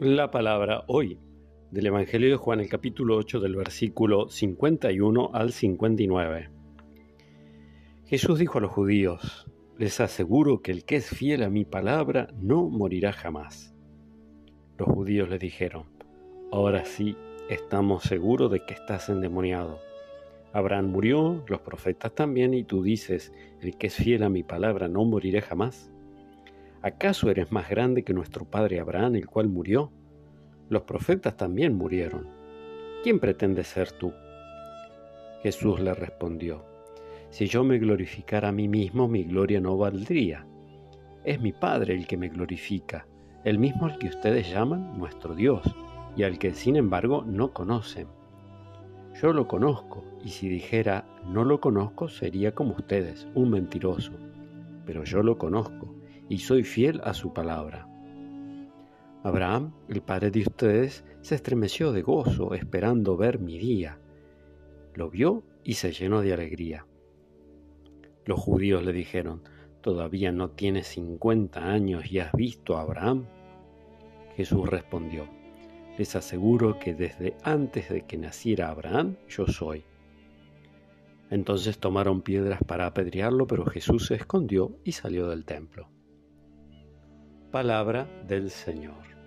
La palabra hoy del Evangelio de Juan, el capítulo 8 del versículo 51 al 59. Jesús dijo a los judíos, les aseguro que el que es fiel a mi palabra no morirá jamás. Los judíos le dijeron, ahora sí, estamos seguros de que estás endemoniado. Abraham murió, los profetas también, y tú dices, el que es fiel a mi palabra no morirá jamás. ¿Acaso eres más grande que nuestro padre Abraham, el cual murió? Los profetas también murieron. ¿Quién pretende ser tú? Jesús le respondió, Si yo me glorificara a mí mismo, mi gloria no valdría. Es mi Padre el que me glorifica, el mismo al que ustedes llaman nuestro Dios, y al que sin embargo no conocen. Yo lo conozco, y si dijera no lo conozco sería como ustedes, un mentiroso. Pero yo lo conozco y soy fiel a su palabra. Abraham, el padre de ustedes, se estremeció de gozo esperando ver mi día. Lo vio y se llenó de alegría. Los judíos le dijeron, ¿todavía no tienes cincuenta años y has visto a Abraham? Jesús respondió, les aseguro que desde antes de que naciera Abraham yo soy. Entonces tomaron piedras para apedrearlo, pero Jesús se escondió y salió del templo. Palabra del Señor.